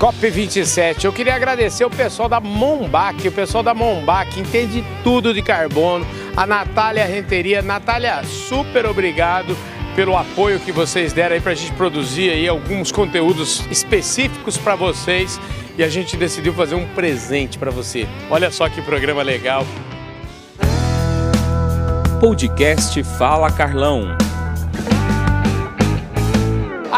COP27. Eu queria agradecer o pessoal da Mombac, o pessoal da Mombac entende tudo de carbono, a Natália Renteria. Natália, super obrigado pelo apoio que vocês deram aí para a gente produzir aí alguns conteúdos específicos para vocês e a gente decidiu fazer um presente para você. Olha só que programa legal. Podcast Fala Carlão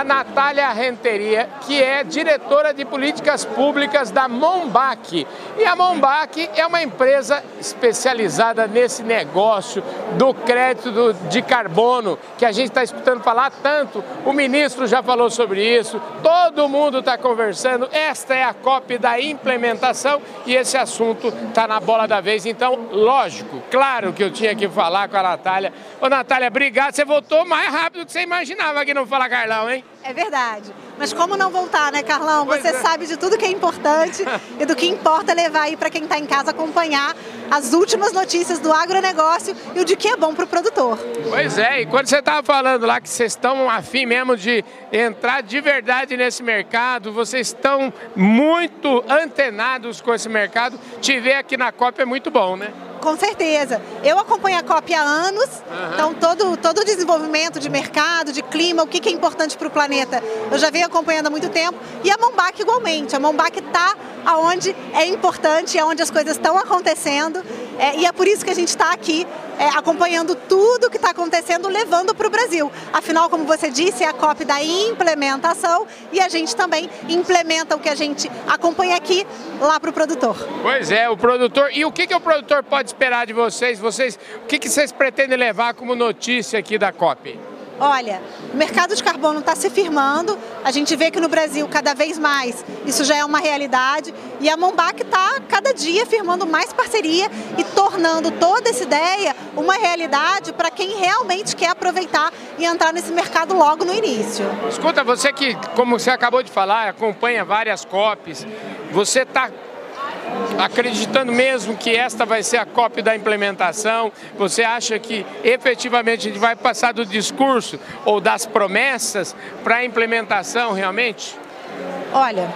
a Natália Renteria, que é diretora de políticas públicas da Mombac. E a Mombac é uma empresa especializada nesse negócio do crédito de carbono, que a gente está escutando falar tanto. O ministro já falou sobre isso, todo mundo está conversando. Esta é a COP da implementação e esse assunto está na bola da vez. Então, lógico, claro que eu tinha que falar com a Natália. Ô, Natália, obrigado. Você voltou mais rápido do que você imaginava aqui no Fala Carlão, hein? É verdade. Mas como não voltar, né, Carlão? Pois Você é. sabe de tudo que é importante e do que importa levar aí para quem está em casa acompanhar as últimas notícias do agronegócio e o de que é bom para o produtor. Pois é, e quando você estava falando lá que vocês estão afim mesmo de entrar de verdade nesse mercado, vocês estão muito antenados com esse mercado, te ver aqui na COP é muito bom, né? Com certeza. Eu acompanho a COP há anos, uhum. então todo, todo o desenvolvimento de mercado, de clima, o que, que é importante para o planeta, eu já venho acompanhando há muito tempo. E a Mombac igualmente. A Mombac está aonde é importante, é onde as coisas estão acontecendo. É, e é por isso que a gente está aqui é, acompanhando tudo que está acontecendo, levando para o Brasil. Afinal, como você disse, é a COP da implementação e a gente também implementa o que a gente acompanha aqui lá para o produtor. Pois é, o produtor. E o que, que o produtor pode esperar de vocês? Vocês, o que, que vocês pretendem levar como notícia aqui da COP? Olha, o mercado de carbono está se firmando, a gente vê que no Brasil cada vez mais isso já é uma realidade e a Mombac está cada dia firmando mais parceria e tornando toda essa ideia uma realidade para quem realmente quer aproveitar e entrar nesse mercado logo no início. Escuta, você que, como você acabou de falar, acompanha várias COPs, você está acreditando mesmo que esta vai ser a cópia da implementação? Você acha que efetivamente a gente vai passar do discurso ou das promessas para a implementação realmente? Olha,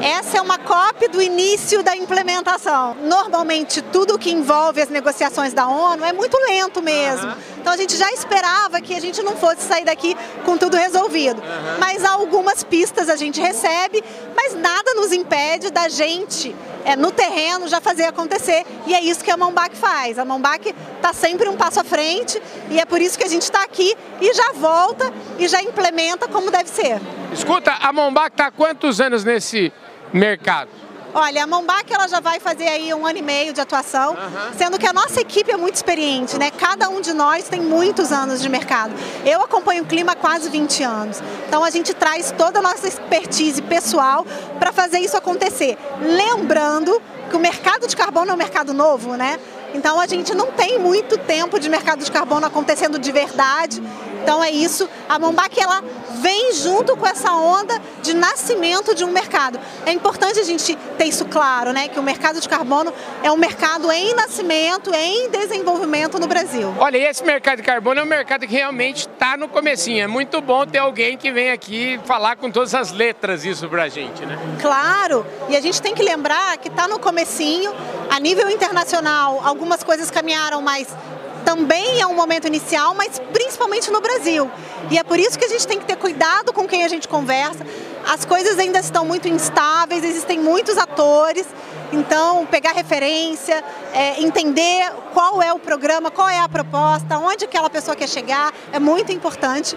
essa é uma cópia do início da implementação. Normalmente, tudo que envolve as negociações da ONU é muito lento mesmo. Uhum. Então, a gente já esperava que a gente não fosse sair daqui com tudo resolvido. Uhum. Mas algumas pistas a gente recebe, mas nada nos impede da gente é, no terreno já fazer acontecer. E é isso que a Mombac faz. A Mombac está sempre um passo à frente e é por isso que a gente está aqui e já volta e já implementa como deve ser. Escuta, a Mombac está há quantos anos nesse mercado? Olha, a Mombac ela já vai fazer aí um ano e meio de atuação, uhum. sendo que a nossa equipe é muito experiente, né? Cada um de nós tem muitos anos de mercado. Eu acompanho o clima há quase 20 anos. Então a gente traz toda a nossa expertise pessoal para fazer isso acontecer. Lembrando que o mercado de carbono é um mercado novo, né? Então a gente não tem muito tempo de mercado de carbono acontecendo de verdade. Então é isso. A Mombac ela vem junto com essa onda de nascimento de um mercado. É importante a gente ter isso claro, né? Que o mercado de carbono é um mercado em nascimento, em desenvolvimento no Brasil. Olha, e esse mercado de carbono é um mercado que realmente está no comecinho. É muito bom ter alguém que vem aqui falar com todas as letras isso pra gente, né? Claro, e a gente tem que lembrar que está no comecinho, a nível internacional, algumas coisas caminharam mais também é um momento inicial, mas principalmente no Brasil. E é por isso que a gente tem que ter cuidado com quem a gente conversa. As coisas ainda estão muito instáveis, existem muitos atores. Então, pegar referência, é, entender qual é o programa, qual é a proposta, onde aquela pessoa quer chegar, é muito importante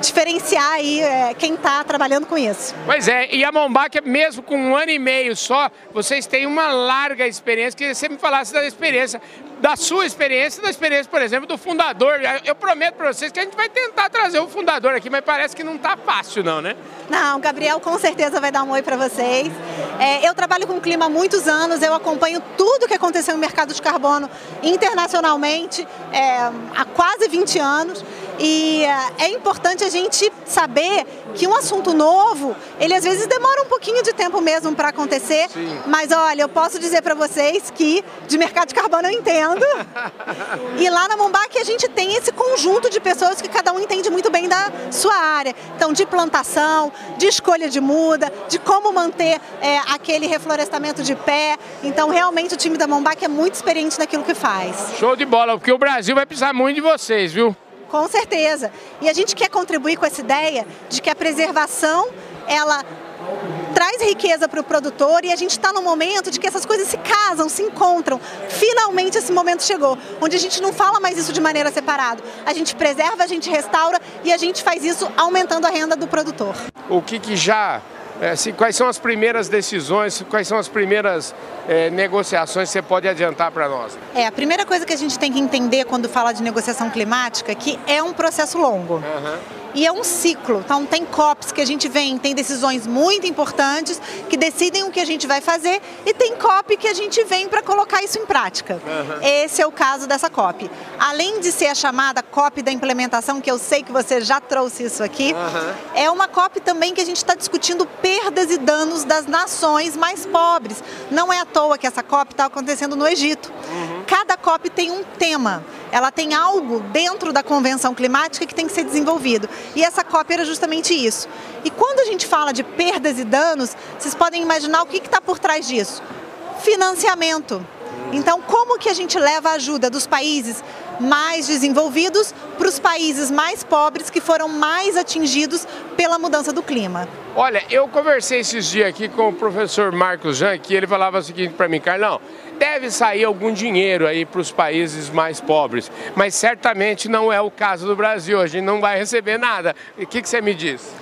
diferenciar aí é, quem está trabalhando com isso. Pois é, e a Mombac, mesmo com um ano e meio só, vocês têm uma larga experiência. Queria que você me falasse da experiência, da sua experiência, da experiência, por exemplo, do fundador. Eu prometo para vocês que a gente vai tentar trazer o fundador aqui, mas parece que não está fácil não, né? Não, o Gabriel com certeza vai dar um oi para vocês. É, eu trabalho com clima há muitos anos, eu acompanho tudo que aconteceu no mercado de carbono internacionalmente é, há quase 20 anos. E uh, é importante a gente saber que um assunto novo, ele às vezes demora um pouquinho de tempo mesmo para acontecer. Sim. Mas olha, eu posso dizer para vocês que de mercado de carbono eu entendo. e lá na Mombac a gente tem esse conjunto de pessoas que cada um entende muito bem da sua área. Então, de plantação, de escolha de muda, de como manter é, aquele reflorestamento de pé. Então, realmente o time da Mombac é muito experiente naquilo que faz. Show de bola, porque o Brasil vai precisar muito de vocês, viu? Com certeza. E a gente quer contribuir com essa ideia de que a preservação, ela traz riqueza para o produtor e a gente está no momento de que essas coisas se casam, se encontram. Finalmente esse momento chegou, onde a gente não fala mais isso de maneira separada. A gente preserva, a gente restaura e a gente faz isso aumentando a renda do produtor. O que, que já é, se, quais são as primeiras decisões, quais são as primeiras é, negociações que você pode adiantar para nós? É, a primeira coisa que a gente tem que entender quando fala de negociação climática é que é um processo longo. Uhum e é um ciclo. Então tem COPs que a gente vem, tem decisões muito importantes que decidem o que a gente vai fazer e tem COP que a gente vem para colocar isso em prática. Uhum. Esse é o caso dessa COP. Além de ser a chamada COP da implementação, que eu sei que você já trouxe isso aqui, uhum. é uma COP também que a gente está discutindo perdas e danos das nações mais pobres. Não é à toa que essa COP está acontecendo no Egito. Uhum. Cada COP tem um tema ela tem algo dentro da convenção climática que tem que ser desenvolvido. E essa COP era justamente isso. E quando a gente fala de perdas e danos, vocês podem imaginar o que está por trás disso? Financiamento. Então, como que a gente leva a ajuda dos países mais desenvolvidos para os países mais pobres que foram mais atingidos pela mudança do clima. Olha, eu conversei esses dias aqui com o professor Marcos Jan, que ele falava o seguinte para mim, Carlão, deve sair algum dinheiro aí para os países mais pobres, mas certamente não é o caso do Brasil, a gente não vai receber nada. O que, que você me diz?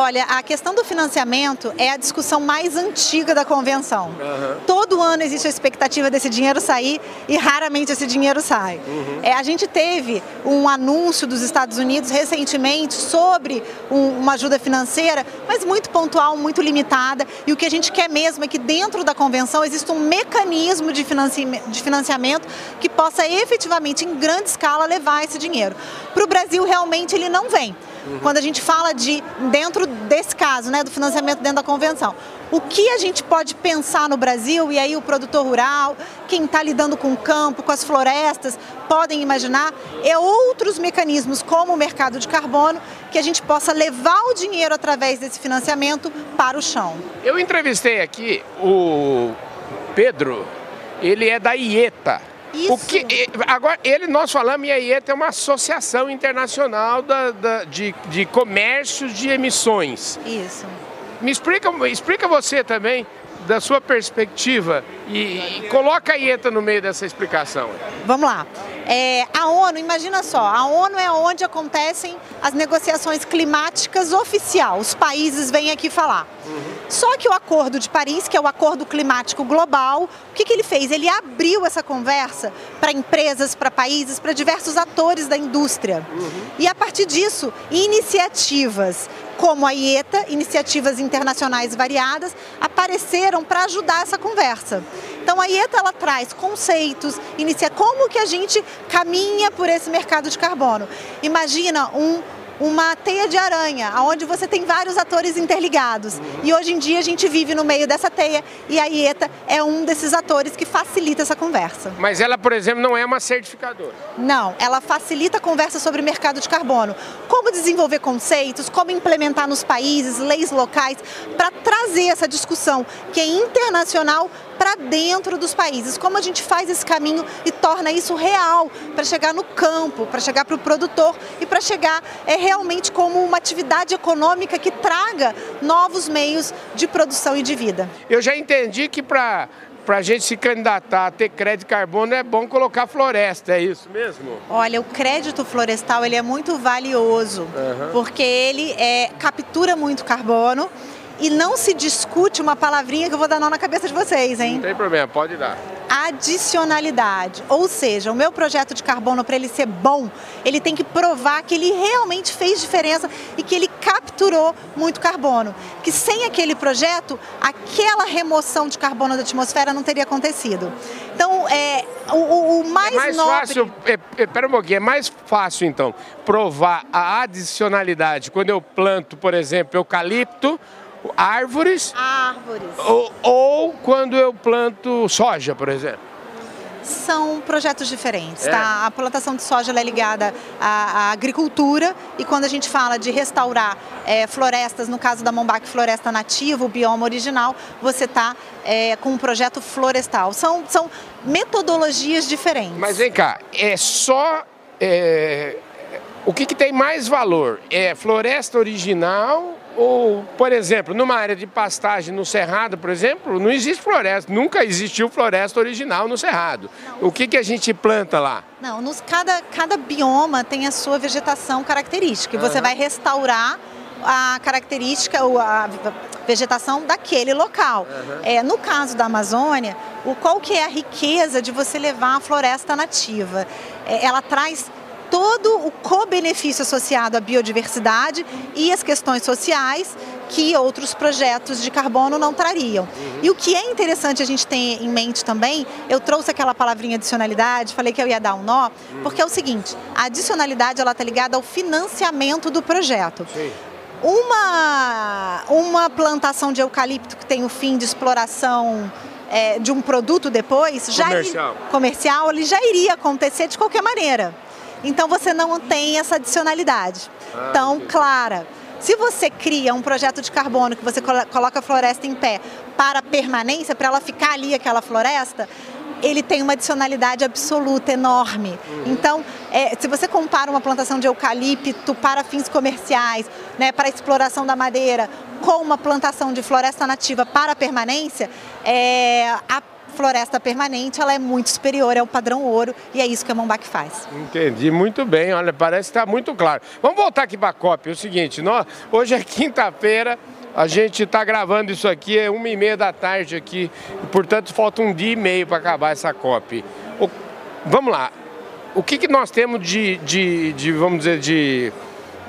Olha, a questão do financiamento é a discussão mais antiga da convenção. Uhum. Todo ano existe a expectativa desse dinheiro sair e raramente esse dinheiro sai. Uhum. É, a gente teve um anúncio dos Estados Unidos recentemente sobre um, uma ajuda financeira, mas muito pontual, muito limitada. E o que a gente quer mesmo é que dentro da convenção exista um mecanismo de, de financiamento que possa efetivamente, em grande escala, levar esse dinheiro. Para o Brasil, realmente, ele não vem. Uhum. Quando a gente fala de, dentro desse caso, né, do financiamento dentro da convenção, o que a gente pode pensar no Brasil, e aí o produtor rural, quem está lidando com o campo, com as florestas, podem imaginar, é outros mecanismos, como o mercado de carbono, que a gente possa levar o dinheiro através desse financiamento para o chão. Eu entrevistei aqui o Pedro, ele é da IETA, isso. O que, agora, ele, nós falamos, e a IETA é uma associação internacional da, da, de, de comércio de emissões. Isso. Me explica, explica você também, da sua perspectiva, e, e coloca a IETA no meio dessa explicação. Vamos lá. É, a ONU, imagina só, a ONU é onde acontecem as negociações climáticas oficial. Os países vêm aqui falar. Uhum. Só que o Acordo de Paris, que é o Acordo Climático Global, o que, que ele fez? Ele abriu essa conversa para empresas, para países, para diversos atores da indústria. Uhum. E a partir disso, iniciativas como a IETA, iniciativas internacionais variadas, apareceram para ajudar essa conversa. Então a IETA ela traz conceitos, inicia como que a gente caminha por esse mercado de carbono. Imagina um uma teia de aranha, onde você tem vários atores interligados. E hoje em dia a gente vive no meio dessa teia e a IETA é um desses atores que facilita essa conversa. Mas ela, por exemplo, não é uma certificadora? Não, ela facilita a conversa sobre mercado de carbono. Como desenvolver conceitos, como implementar nos países, leis locais, para trazer essa discussão que é internacional para dentro dos países. Como a gente faz esse caminho e torna isso real para chegar no campo, para chegar para o produtor e para chegar é, realmente como uma atividade econômica que traga novos meios de produção e de vida. Eu já entendi que para para a gente se candidatar a ter crédito carbono é bom colocar floresta, é isso mesmo? Olha, o crédito florestal ele é muito valioso, uhum. porque ele é, captura muito carbono e não se discute uma palavrinha que eu vou dar nó na cabeça de vocês, hein? Não tem problema, pode dar. adicionalidade. Ou seja, o meu projeto de carbono, para ele ser bom, ele tem que provar que ele realmente fez diferença e que ele capturou muito carbono. Que sem aquele projeto, aquela remoção de carbono da atmosfera não teria acontecido. Então, é, o, o mais, é mais nobre... fácil, é, é, pera um pouquinho, é mais fácil então provar a adicionalidade quando eu planto, por exemplo, eucalipto árvores. Árvores. Ou, ou quando eu planto soja, por exemplo. São projetos diferentes, é. tá? A plantação de soja é ligada à, à, agricultura e quando a gente fala de restaurar é, florestas, no caso da Mombac Floresta Nativa, o bioma original, você está é, com um projeto florestal. São, são metodologias diferentes. Mas vem cá, é só é, o que, que, tem mais valor? É floresta original ou, por exemplo, numa área de pastagem no Cerrado, por exemplo, não existe floresta, nunca existiu floresta original no Cerrado. Não. O que, que a gente planta lá? Não, nos, cada, cada bioma tem a sua vegetação característica e você vai restaurar a característica, a vegetação daquele local. Uhum. É, no caso da Amazônia, o, qual que é a riqueza de você levar a floresta nativa? É, ela traz todo o co-benefício associado à biodiversidade e às questões sociais que outros projetos de carbono não trariam. Uhum. E o que é interessante a gente ter em mente também, eu trouxe aquela palavrinha adicionalidade, falei que eu ia dar um nó, uhum. porque é o seguinte, a adicionalidade ela está ligada ao financiamento do projeto. Sim. Uma, uma plantação de eucalipto que tem o fim de exploração é, de um produto depois, comercial. já comercial, ele já iria acontecer de qualquer maneira. Então você não tem essa adicionalidade ah, tão clara. Se você cria um projeto de carbono que você coloca a floresta em pé para permanência, para ela ficar ali aquela floresta, ele tem uma adicionalidade absoluta, enorme. Uhum. Então, é, se você compara uma plantação de eucalipto para fins comerciais, né, para exploração da madeira, com uma plantação de floresta nativa para permanência, é, a floresta permanente ela é muito superior ao padrão ouro e é isso que a Mombac faz. Entendi, muito bem, olha, parece que está muito claro. Vamos voltar aqui para a COP, é o seguinte, nós, hoje é quinta-feira, a gente está gravando isso aqui, é uma e meia da tarde aqui, e, portanto falta um dia e meio para acabar essa COP. O, vamos lá, o que, que nós temos de, de, de, vamos dizer, de,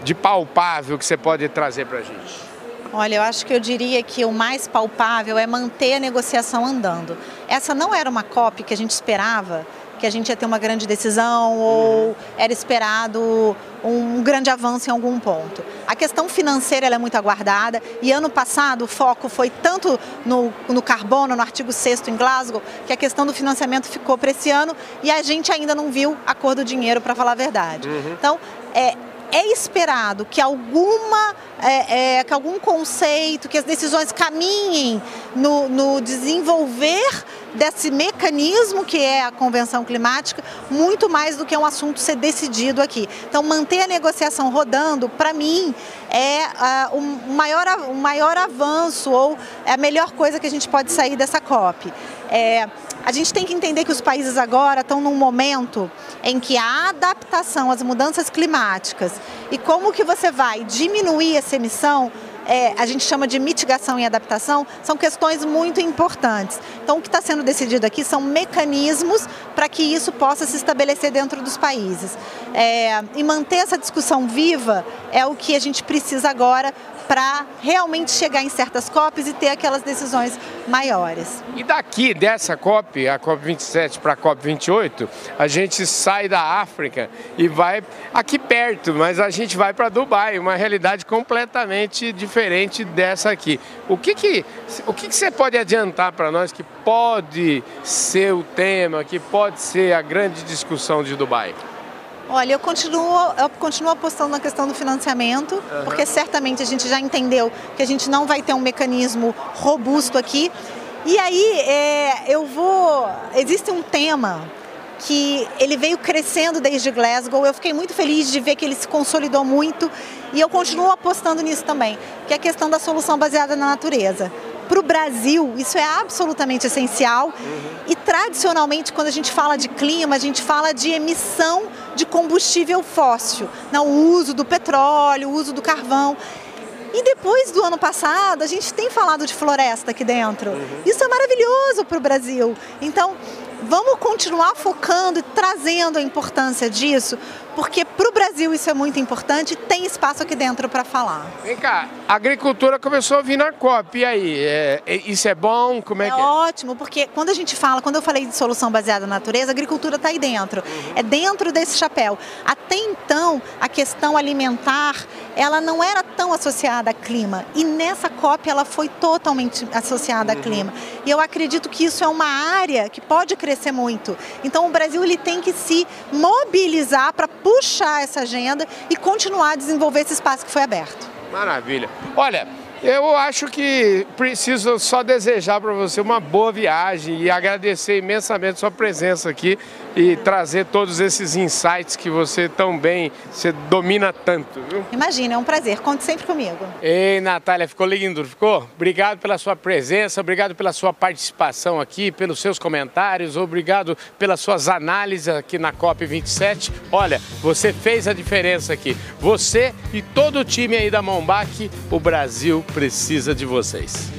de palpável que você pode trazer para a gente? Olha, eu acho que eu diria que o mais palpável é manter a negociação andando. Essa não era uma COP que a gente esperava, que a gente ia ter uma grande decisão ou era esperado um grande avanço em algum ponto. A questão financeira é muito aguardada e ano passado o foco foi tanto no, no carbono, no artigo 6 em Glasgow, que a questão do financiamento ficou para esse ano e a gente ainda não viu a cor do dinheiro, para falar a verdade. Uhum. Então, é, é esperado que alguma é, é, que algum conceito, que as decisões caminhem no, no, desenvolver desse mecanismo que é a convenção climática, muito mais do que um assunto ser decidido aqui. Então, manter a negociação rodando, para mim, é uh, um, maior, um maior avanço ou é a melhor coisa que a gente pode sair dessa COP. É, a gente tem que entender que os países agora estão num momento em que a adaptação às mudanças climáticas e como que você vai diminuir essa emissão é, a gente chama de mitigação e adaptação, são questões muito importantes. Então, o que está sendo decidido aqui são mecanismos para que isso possa se estabelecer dentro dos países. É, e manter essa discussão viva é o que a gente precisa agora para realmente chegar em certas COPs e ter aquelas decisões maiores. E daqui dessa COP, a COP 27 para a COP 28, a gente sai da África e vai aqui perto, mas a gente vai para Dubai, uma realidade completamente diferente dessa aqui. O que que, o que, que você pode adiantar para nós que pode ser o tema, que pode ser a grande discussão de Dubai? Olha, eu continuo, eu continuo apostando na questão do financiamento, uhum. porque certamente a gente já entendeu que a gente não vai ter um mecanismo robusto aqui. E aí, é, eu vou. Existe um tema que ele veio crescendo desde Glasgow. Eu fiquei muito feliz de ver que ele se consolidou muito e eu continuo apostando nisso também, que é a questão da solução baseada na natureza para o Brasil, isso é absolutamente essencial. Uhum. E tradicionalmente, quando a gente fala de clima, a gente fala de emissão de combustível fóssil, não, o uso do petróleo, o uso do carvão. E depois do ano passado, a gente tem falado de floresta aqui dentro. Uhum. Isso é maravilhoso para o Brasil. Então, Vamos continuar focando e trazendo a importância disso, porque para o Brasil isso é muito importante tem espaço aqui dentro para falar. Vem cá, a agricultura começou a vir na COP, e aí? É, é, isso é bom? Como é, é que é? ótimo, porque quando a gente fala, quando eu falei de solução baseada na natureza, a agricultura está aí dentro. Uhum. É dentro desse chapéu. Até então, a questão alimentar, ela não era tão associada a clima. E nessa COP ela foi totalmente associada uhum. a clima. E eu acredito que isso é uma área que pode crescer muito. Então o Brasil ele tem que se mobilizar para puxar essa agenda e continuar a desenvolver esse espaço que foi aberto. Maravilha. Olha, eu acho que preciso só desejar para você uma boa viagem e agradecer imensamente sua presença aqui e trazer todos esses insights que você tão bem, você domina tanto, viu? Imagina, é um prazer. Conte sempre comigo. Ei, Natália, ficou lindo, ficou? Obrigado pela sua presença, obrigado pela sua participação aqui, pelos seus comentários, obrigado pelas suas análises aqui na COP27. Olha, você fez a diferença aqui. Você e todo o time aí da Mombac, o Brasil precisa de vocês.